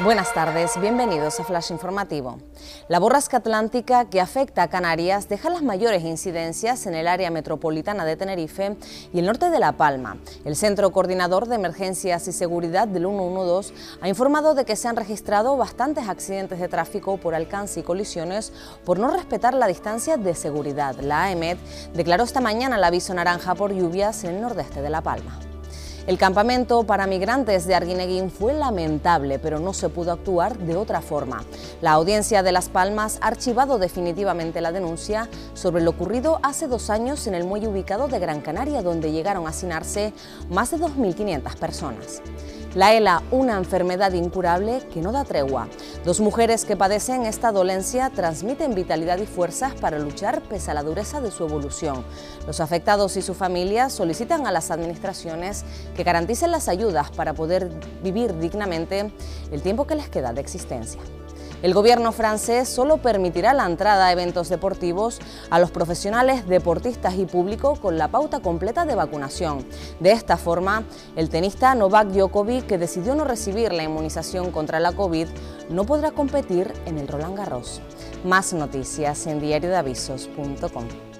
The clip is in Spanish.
Buenas tardes, bienvenidos a Flash Informativo. La borrasca atlántica que afecta a Canarias deja las mayores incidencias en el área metropolitana de Tenerife y el norte de La Palma. El Centro Coordinador de Emergencias y Seguridad del 112 ha informado de que se han registrado bastantes accidentes de tráfico por alcance y colisiones por no respetar la distancia de seguridad. La AEMET declaró esta mañana el aviso naranja por lluvias en el nordeste de La Palma. El campamento para migrantes de Arguineguín fue lamentable, pero no se pudo actuar de otra forma. La audiencia de Las Palmas ha archivado definitivamente la denuncia sobre lo ocurrido hace dos años en el muelle ubicado de Gran Canaria, donde llegaron a hacinarse más de 2.500 personas. La ELA, una enfermedad incurable que no da tregua. Dos mujeres que padecen esta dolencia transmiten vitalidad y fuerzas para luchar pese a la dureza de su evolución. Los afectados y su familia solicitan a las administraciones que garanticen las ayudas para poder vivir dignamente el tiempo que les queda de existencia. El gobierno francés solo permitirá la entrada a eventos deportivos a los profesionales, deportistas y público con la pauta completa de vacunación. De esta forma, el tenista Novak Djokovic, que decidió no recibir la inmunización contra la COVID, no podrá competir en el Roland Garros. Más noticias en diariodeavisos.com.